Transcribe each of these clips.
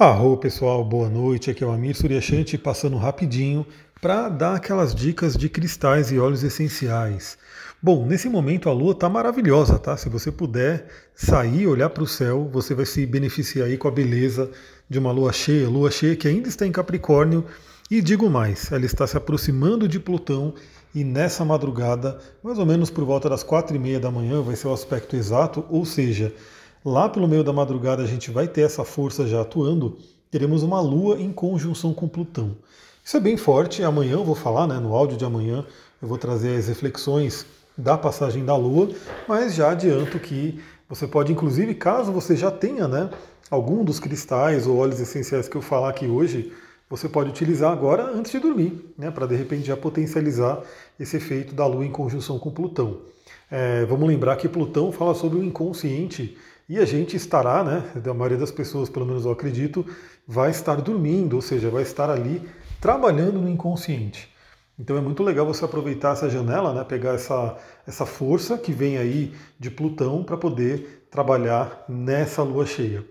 Arro pessoal, boa noite. Aqui é o Amir Suryashanti passando rapidinho para dar aquelas dicas de cristais e óleos essenciais. Bom, nesse momento a lua está maravilhosa, tá? Se você puder sair, olhar para o céu, você vai se beneficiar aí com a beleza de uma lua cheia, lua cheia que ainda está em Capricórnio. E digo mais, ela está se aproximando de Plutão e nessa madrugada, mais ou menos por volta das quatro e meia da manhã, vai ser o aspecto exato, ou seja, Lá pelo meio da madrugada a gente vai ter essa força já atuando, teremos uma Lua em conjunção com Plutão. Isso é bem forte, amanhã eu vou falar, né, no áudio de amanhã, eu vou trazer as reflexões da passagem da Lua, mas já adianto que você pode, inclusive, caso você já tenha né, algum dos cristais ou óleos essenciais que eu falar aqui hoje, você pode utilizar agora antes de dormir, né, para de repente já potencializar esse efeito da Lua em conjunção com Plutão. É, vamos lembrar que Plutão fala sobre o inconsciente e a gente estará, né, a maioria das pessoas, pelo menos eu acredito, vai estar dormindo, ou seja, vai estar ali trabalhando no inconsciente. Então é muito legal você aproveitar essa janela, né, pegar essa, essa força que vem aí de Plutão para poder trabalhar nessa lua cheia.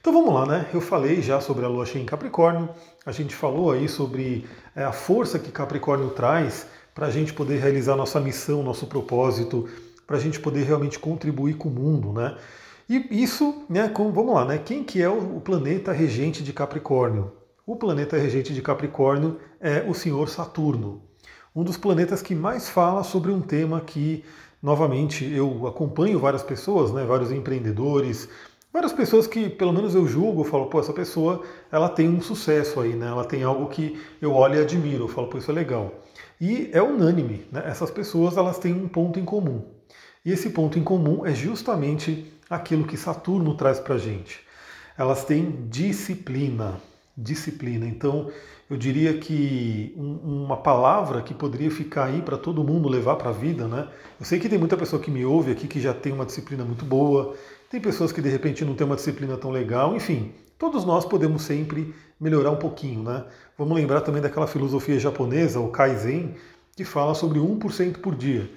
Então vamos lá, né? Eu falei já sobre a lua cheia em Capricórnio, a gente falou aí sobre é, a força que Capricórnio traz para a gente poder realizar nossa missão, nosso propósito, para a gente poder realmente contribuir com o mundo, né? E isso, né, com, vamos lá, né, quem que é o planeta regente de Capricórnio? O planeta regente de Capricórnio é o Senhor Saturno, um dos planetas que mais fala sobre um tema que, novamente, eu acompanho várias pessoas, né, vários empreendedores, várias pessoas que, pelo menos eu julgo, eu falo, pô, essa pessoa, ela tem um sucesso aí, né, ela tem algo que eu olho e admiro, eu falo, pô, isso é legal. E é unânime, né, essas pessoas, elas têm um ponto em comum. E esse ponto em comum é justamente aquilo que Saturno traz para a gente. Elas têm disciplina, disciplina. Então, eu diria que um, uma palavra que poderia ficar aí para todo mundo levar para a vida, né? Eu sei que tem muita pessoa que me ouve aqui que já tem uma disciplina muito boa, tem pessoas que de repente não têm uma disciplina tão legal, enfim, todos nós podemos sempre melhorar um pouquinho, né? Vamos lembrar também daquela filosofia japonesa, o Kaizen, que fala sobre 1% por dia.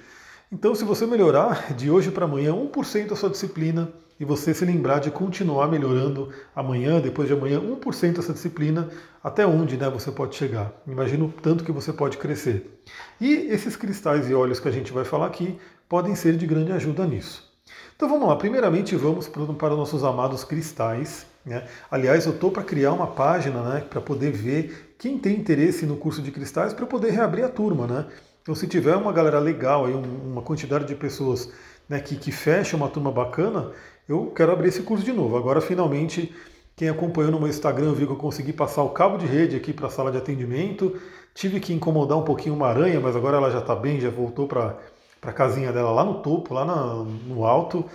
Então, se você melhorar de hoje para amanhã 1% a sua disciplina e você se lembrar de continuar melhorando amanhã, depois de amanhã, 1% essa disciplina, até onde né, você pode chegar? Imagina o tanto que você pode crescer. E esses cristais e óleos que a gente vai falar aqui podem ser de grande ajuda nisso. Então vamos lá, primeiramente vamos para os nossos amados cristais. Né? Aliás, eu estou para criar uma página né, para poder ver quem tem interesse no curso de cristais para poder reabrir a turma. Né? Então, se tiver uma galera legal, aí, uma quantidade de pessoas né, que, que fecha uma turma bacana, eu quero abrir esse curso de novo. Agora, finalmente, quem acompanhou no meu Instagram viu que eu consegui passar o cabo de rede aqui para a sala de atendimento. Tive que incomodar um pouquinho uma aranha, mas agora ela já está bem, já voltou para a casinha dela lá no topo, lá na, no alto.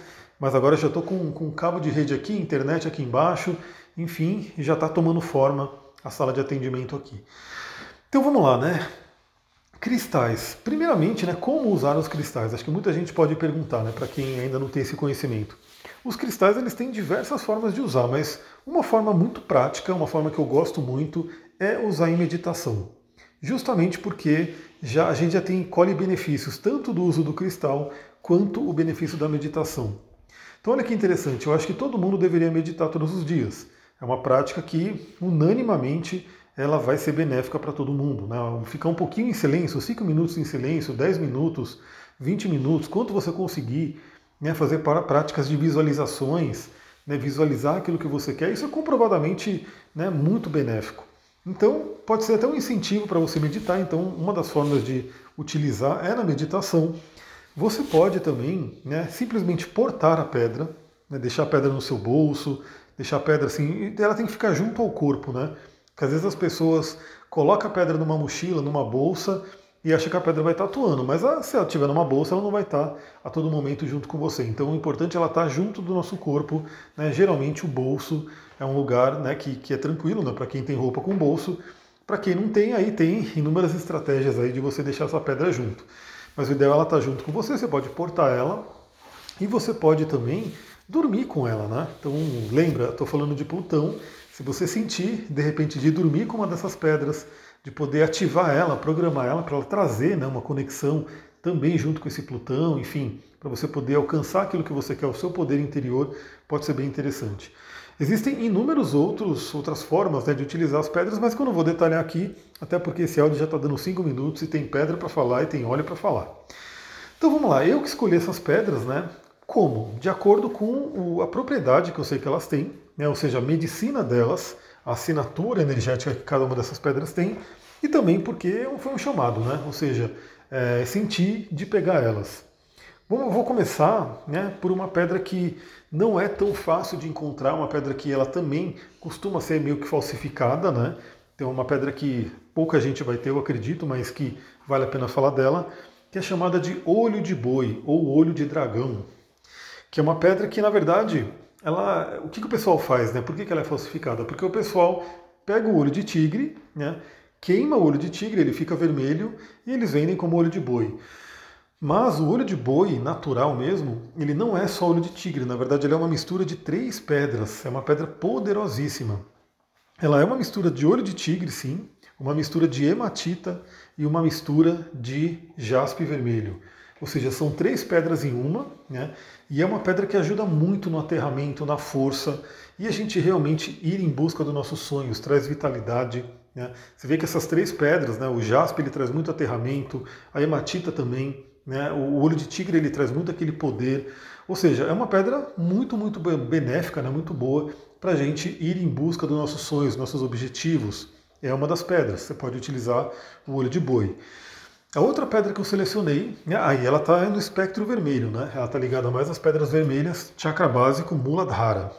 Mas agora já estou com, com cabo de rede aqui, internet aqui embaixo, enfim, já está tomando forma a sala de atendimento aqui. Então vamos lá, né? Cristais. Primeiramente, né, como usar os cristais? Acho que muita gente pode perguntar, né, para quem ainda não tem esse conhecimento. Os cristais eles têm diversas formas de usar, mas uma forma muito prática, uma forma que eu gosto muito, é usar em meditação. Justamente porque já a gente já tem colhe benefícios tanto do uso do cristal quanto o benefício da meditação. Então olha que interessante, eu acho que todo mundo deveria meditar todos os dias. É uma prática que unanimamente ela vai ser benéfica para todo mundo. Né? Ficar um pouquinho em silêncio, 5 minutos em silêncio, 10 minutos, 20 minutos, quanto você conseguir né, fazer para práticas de visualizações, né, visualizar aquilo que você quer, isso é comprovadamente né, muito benéfico. Então, pode ser até um incentivo para você meditar. Então, uma das formas de utilizar é na meditação. Você pode também né, simplesmente portar a pedra, né, deixar a pedra no seu bolso, deixar a pedra assim, ela tem que ficar junto ao corpo, né? Porque às vezes as pessoas colocam a pedra numa mochila, numa bolsa e acham que a pedra vai estar atuando, mas ah, se ela estiver numa bolsa, ela não vai estar a todo momento junto com você. Então o importante é ela estar junto do nosso corpo. Né? Geralmente o bolso é um lugar né, que, que é tranquilo né, para quem tem roupa com bolso. Para quem não tem, aí tem inúmeras estratégias aí de você deixar essa pedra junto. Mas o ideal é ela estar junto com você, você pode portar ela e você pode também dormir com ela, né? Então lembra, estou falando de Plutão, se você sentir, de repente, de dormir com uma dessas pedras, de poder ativar ela, programar ela para ela trazer né, uma conexão também junto com esse Plutão, enfim, para você poder alcançar aquilo que você quer, o seu poder interior, pode ser bem interessante. Existem inúmeros outros outras formas né, de utilizar as pedras, mas que eu não vou detalhar aqui, até porque esse áudio já está dando 5 minutos e tem pedra para falar e tem óleo para falar. Então vamos lá, eu que escolhi essas pedras, né? Como? De acordo com a propriedade que eu sei que elas têm, né, ou seja, a medicina delas, a assinatura energética que cada uma dessas pedras tem, e também porque foi um chamado, né? ou seja, é, sentir de pegar elas. Bom, vou começar né, por uma pedra que não é tão fácil de encontrar, uma pedra que ela também costuma ser meio que falsificada, né? Tem uma pedra que pouca gente vai ter, eu acredito, mas que vale a pena falar dela, que é chamada de olho de boi ou olho de dragão que é uma pedra que, na verdade, ela, o que, que o pessoal faz, né? Por que, que ela é falsificada? Porque o pessoal pega o olho de tigre, né? queima o olho de tigre, ele fica vermelho e eles vendem como olho de boi. Mas o olho de boi natural mesmo, ele não é só olho de tigre, na verdade ele é uma mistura de três pedras, é uma pedra poderosíssima. Ela é uma mistura de olho de tigre, sim, uma mistura de hematita e uma mistura de jaspe vermelho. Ou seja, são três pedras em uma, né? E é uma pedra que ajuda muito no aterramento, na força, e a gente realmente ir em busca dos nossos sonhos, traz vitalidade. Né? Você vê que essas três pedras, né? o jaspe ele traz muito aterramento, a hematita também, né? o olho de tigre ele traz muito aquele poder. Ou seja, é uma pedra muito, muito benéfica, né? muito boa para a gente ir em busca dos nossos sonhos, nossos objetivos. É uma das pedras. Você pode utilizar o olho de boi. A outra pedra que eu selecionei, né, aí ela está no espectro vermelho, né? ela está ligada mais às pedras vermelhas, chakra básico Muladhara.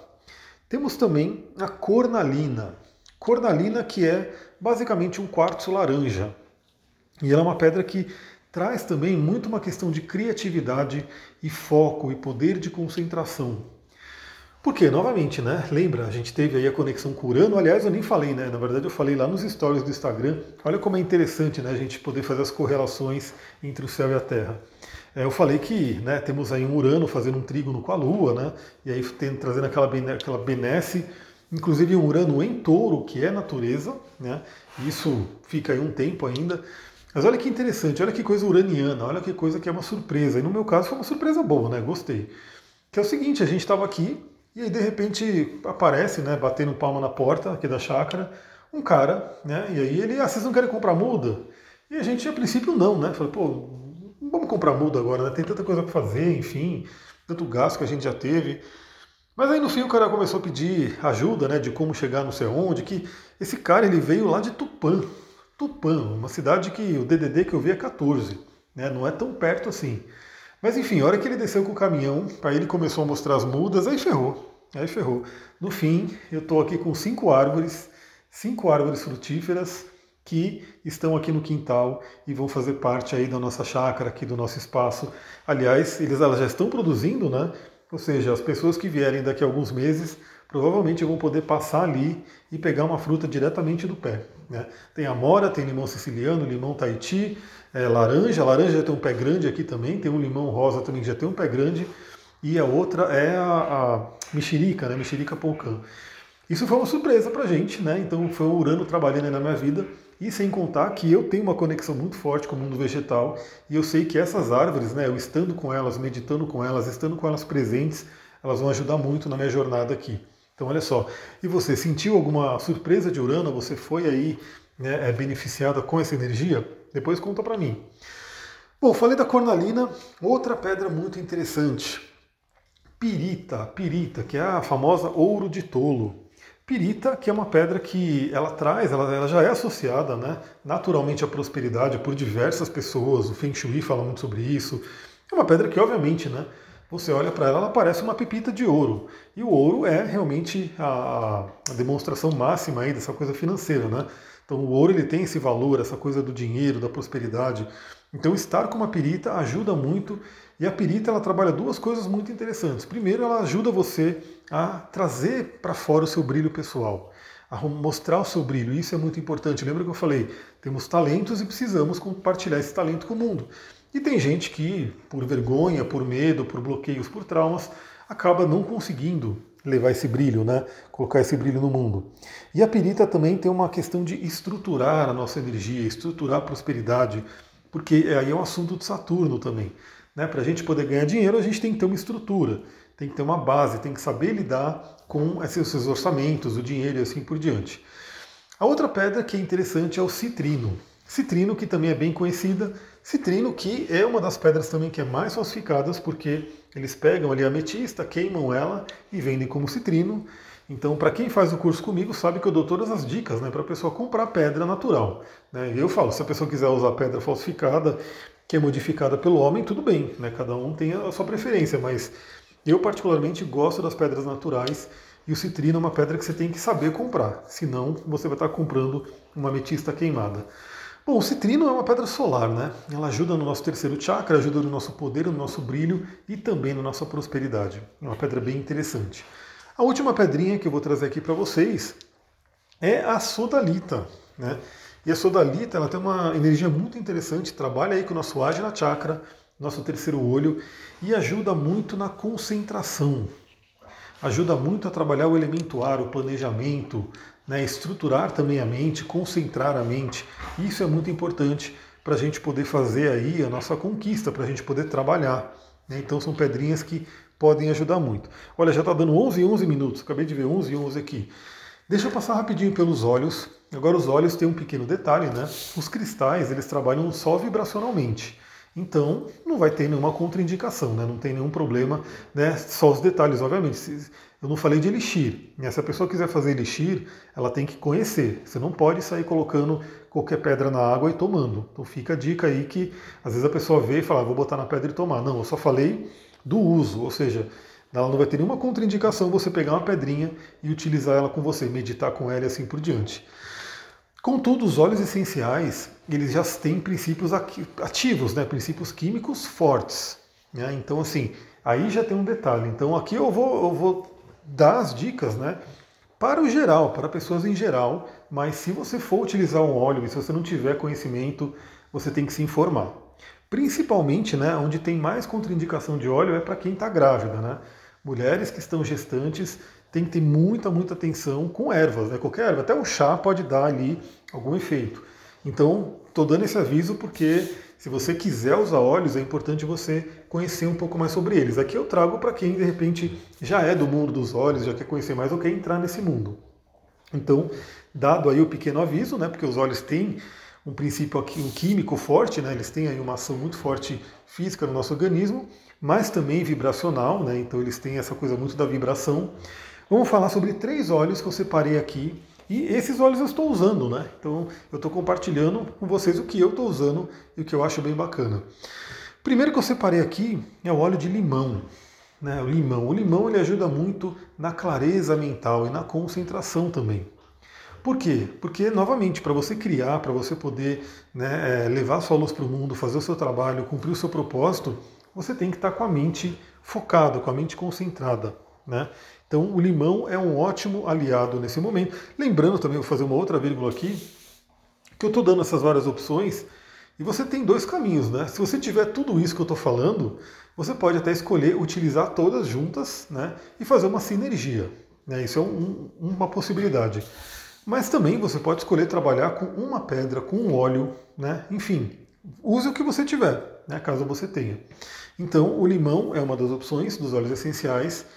Temos também a cornalina. Cornalina que é basicamente um quartzo laranja. E ela é uma pedra que traz também muito uma questão de criatividade e foco e poder de concentração. Porque, novamente, né? Lembra, a gente teve aí a conexão com Urano. Aliás, eu nem falei, né? Na verdade, eu falei lá nos stories do Instagram. Olha como é interessante, né? A gente poder fazer as correlações entre o céu e a Terra. É, eu falei que né, temos aí um Urano fazendo um trígono com a Lua, né? E aí tem, trazendo aquela, aquela benesse, inclusive um Urano em touro, que é natureza, né? Isso fica aí um tempo ainda. Mas olha que interessante, olha que coisa uraniana, olha que coisa que é uma surpresa. E no meu caso foi uma surpresa boa, né? Gostei. Que é o seguinte, a gente estava aqui e aí, de repente, aparece, né, batendo palma na porta aqui da chácara, um cara, né, e aí ele, ah, vocês não querem comprar muda? E a gente, a princípio, não, né, falei, pô, vamos comprar muda agora, né, tem tanta coisa para fazer, enfim, tanto gasto que a gente já teve. Mas aí, no fim, o cara começou a pedir ajuda, né, de como chegar não sei onde, que esse cara, ele veio lá de Tupã, Tupã, uma cidade que o DDD que eu vi é 14, né, não é tão perto assim. Mas enfim, a hora que ele desceu com o caminhão, aí ele começou a mostrar as mudas, aí ferrou. Aí ferrou. No fim, eu estou aqui com cinco árvores, cinco árvores frutíferas que estão aqui no quintal e vão fazer parte aí da nossa chácara, aqui do nosso espaço. Aliás, eles elas já estão produzindo, né? Ou seja, as pessoas que vierem daqui a alguns meses provavelmente vão poder passar ali e pegar uma fruta diretamente do pé. Né? Tem amora, tem limão siciliano, limão Tahiti, é, laranja. A laranja já tem um pé grande aqui também. Tem um limão rosa também que já tem um pé grande. E a outra é a, a mexerica, né? Mexerica polcã. Isso foi uma surpresa pra gente, né? Então foi um Urano trabalhando aí na minha vida. E sem contar que eu tenho uma conexão muito forte com o mundo vegetal e eu sei que essas árvores, né, eu estando com elas, meditando com elas, estando com elas presentes, elas vão ajudar muito na minha jornada aqui. Então olha só, e você sentiu alguma surpresa de Urano? Você foi aí né, é beneficiada com essa energia? Depois conta para mim. Bom, falei da cornalina, outra pedra muito interessante. Pirita, pirita, que é a famosa ouro de tolo. Pirita, que é uma pedra que ela traz, ela, ela, já é associada né, naturalmente à prosperidade por diversas pessoas, o Feng Shui fala muito sobre isso. É uma pedra que, obviamente, né, você olha para ela, ela parece uma pepita de ouro. E o ouro é realmente a, a demonstração máxima aí dessa coisa financeira. Né? Então o ouro ele tem esse valor, essa coisa do dinheiro, da prosperidade. Então estar com uma perita ajuda muito e a perita ela trabalha duas coisas muito interessantes. Primeiro, ela ajuda você a trazer para fora o seu brilho pessoal, a mostrar o seu brilho. Isso é muito importante. Lembra que eu falei? Temos talentos e precisamos compartilhar esse talento com o mundo. E tem gente que, por vergonha, por medo, por bloqueios, por traumas, acaba não conseguindo levar esse brilho, né? colocar esse brilho no mundo. E a perita também tem uma questão de estruturar a nossa energia, estruturar a prosperidade, porque aí é um assunto de Saturno também. Né? Para a gente poder ganhar dinheiro, a gente tem que ter uma estrutura, tem que ter uma base, tem que saber lidar com esses orçamentos, o dinheiro e assim por diante. A outra pedra que é interessante é o citrino. Citrino, que também é bem conhecida, citrino que é uma das pedras também que é mais falsificadas, porque eles pegam ali a ametista, queimam ela e vendem como citrino. Então, para quem faz o curso comigo, sabe que eu dou todas as dicas né, para a pessoa comprar pedra natural. Né? Eu falo, se a pessoa quiser usar pedra falsificada, que é modificada pelo homem, tudo bem, né? cada um tem a sua preferência, mas eu particularmente gosto das pedras naturais e o citrino é uma pedra que você tem que saber comprar, senão você vai estar comprando uma ametista queimada. Bom, o citrino é uma pedra solar, né? Ela ajuda no nosso terceiro chakra, ajuda no nosso poder, no nosso brilho e também na nossa prosperidade. É uma pedra bem interessante. A última pedrinha que eu vou trazer aqui para vocês é a sodalita, né? E a sodalita ela tem uma energia muito interessante, trabalha aí com o nosso Ajna Chakra, nosso terceiro olho, e ajuda muito na concentração. Ajuda muito a trabalhar o elemento ar, o planejamento, né? estruturar também a mente, concentrar a mente. Isso é muito importante para a gente poder fazer aí a nossa conquista, para a gente poder trabalhar. Né? Então são pedrinhas que podem ajudar muito. Olha, já está dando 11 e 11 minutos, acabei de ver 11 e 11 aqui. Deixa eu passar rapidinho pelos olhos. Agora os olhos têm um pequeno detalhe, né? Os cristais, eles trabalham só vibracionalmente. Então, não vai ter nenhuma contraindicação, né? não tem nenhum problema, né? só os detalhes, obviamente. Eu não falei de elixir. Né? Se a pessoa quiser fazer elixir, ela tem que conhecer. Você não pode sair colocando qualquer pedra na água e tomando. Então fica a dica aí que às vezes a pessoa vê e fala, ah, vou botar na pedra e tomar. Não, eu só falei do uso, ou seja, ela não vai ter nenhuma contraindicação você pegar uma pedrinha e utilizar ela com você, meditar com ela e assim por diante. Contudo, os óleos essenciais, eles já têm princípios ativos, né? princípios químicos fortes. Né? Então, assim, aí já tem um detalhe. Então, aqui eu vou, eu vou dar as dicas né? para o geral, para pessoas em geral, mas se você for utilizar um óleo e se você não tiver conhecimento, você tem que se informar. Principalmente, né, onde tem mais contraindicação de óleo é para quem está grávida, né? Mulheres que estão gestantes têm que ter muita, muita atenção com ervas, né? Qualquer erva, até o chá pode dar ali algum efeito. Então, estou dando esse aviso porque se você quiser usar óleos, é importante você conhecer um pouco mais sobre eles. Aqui eu trago para quem de repente já é do mundo dos óleos, já quer conhecer mais ou quer entrar nesse mundo. Então, dado aí o pequeno aviso, né, porque os óleos têm um princípio aqui, um químico forte, né? eles têm aí uma ação muito forte física no nosso organismo, mas também vibracional, né? então eles têm essa coisa muito da vibração. Vamos falar sobre três óleos que eu separei aqui, e esses óleos eu estou usando, né? então eu estou compartilhando com vocês o que eu estou usando e o que eu acho bem bacana. Primeiro que eu separei aqui é o óleo de limão. Né, o limão. O limão ele ajuda muito na clareza mental e na concentração também. Por quê? Porque, novamente, para você criar, para você poder né, é, levar sua luz para o mundo, fazer o seu trabalho, cumprir o seu propósito, você tem que estar com a mente focada, com a mente concentrada. Né? Então, o limão é um ótimo aliado nesse momento. Lembrando também, vou fazer uma outra vírgula aqui, que eu estou dando essas várias opções e você tem dois caminhos. Né? Se você tiver tudo isso que eu estou falando, você pode até escolher utilizar todas juntas né, e fazer uma sinergia. Né? Isso é um, uma possibilidade. Mas também você pode escolher trabalhar com uma pedra, com um óleo, né? Enfim, use o que você tiver, né? caso você tenha. Então, o limão é uma das opções dos óleos essenciais.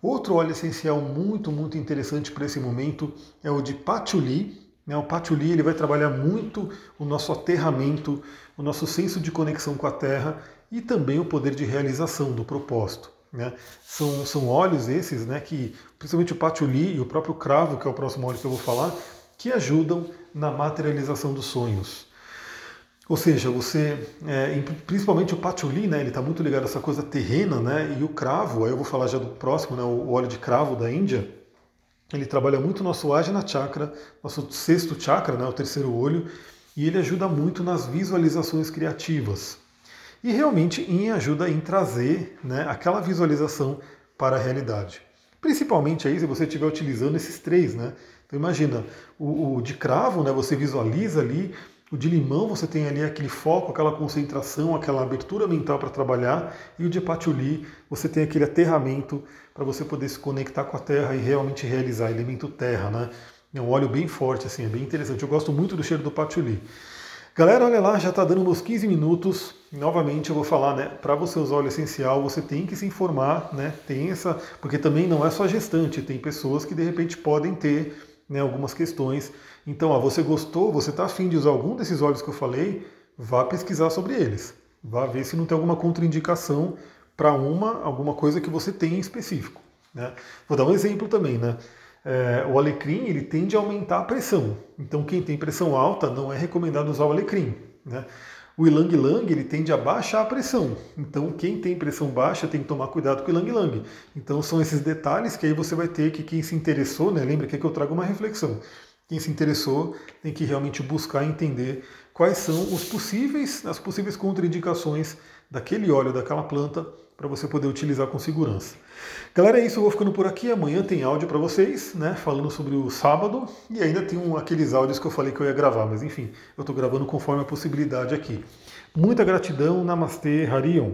Outro óleo essencial muito, muito interessante para esse momento é o de patchouli. Né? O patchouli ele vai trabalhar muito o nosso aterramento, o nosso senso de conexão com a terra e também o poder de realização do propósito. Né? São, são óleos esses, né, que, principalmente o patchouli e o próprio cravo, que é o próximo óleo que eu vou falar, que ajudam na materialização dos sonhos. Ou seja, você, é, principalmente o patchouli, né, ele está muito ligado a essa coisa terrena, né, e o cravo, aí eu vou falar já do próximo, né, o óleo de cravo da Índia, ele trabalha muito nosso Ajna Chakra, nosso sexto chakra, né, o terceiro olho, e ele ajuda muito nas visualizações criativas e realmente em ajuda em trazer né, aquela visualização para a realidade. Principalmente aí se você estiver utilizando esses três, né? Então imagina, o, o, de cravo, né, você visualiza ali, o de limão você tem ali aquele foco, aquela concentração, aquela abertura mental para trabalhar, e o de patchouli você tem aquele aterramento para você poder se conectar com a terra e realmente realizar elemento terra, né? É um óleo bem forte, assim, é bem interessante. Eu gosto muito do cheiro do patchouli. Galera, olha lá, já está dando uns 15 minutos. Novamente eu vou falar, né? Para você usar óleo essencial, você tem que se informar, né? Tem essa, porque também não é só gestante, tem pessoas que de repente podem ter né, algumas questões. Então, ó, você gostou, você está afim de usar algum desses óleos que eu falei, vá pesquisar sobre eles. Vá ver se não tem alguma contraindicação para uma, alguma coisa que você tem em específico. Né? Vou dar um exemplo também, né? é, o alecrim ele tende a aumentar a pressão. Então quem tem pressão alta não é recomendado usar o alecrim. Né? O ilang ilang ele tende a baixar a pressão. Então quem tem pressão baixa tem que tomar cuidado com o ilang ilang. Então são esses detalhes que aí você vai ter que quem se interessou, né? Lembra que aqui eu trago uma reflexão. Quem se interessou tem que realmente buscar entender quais são os possíveis, as possíveis contraindicações daquele óleo, daquela planta, para você poder utilizar com segurança. Galera, é isso, eu vou ficando por aqui. Amanhã tem áudio para vocês, né? Falando sobre o sábado e ainda tem um, aqueles áudios que eu falei que eu ia gravar, mas enfim, eu estou gravando conforme a possibilidade aqui. Muita gratidão, Namastê, Harion.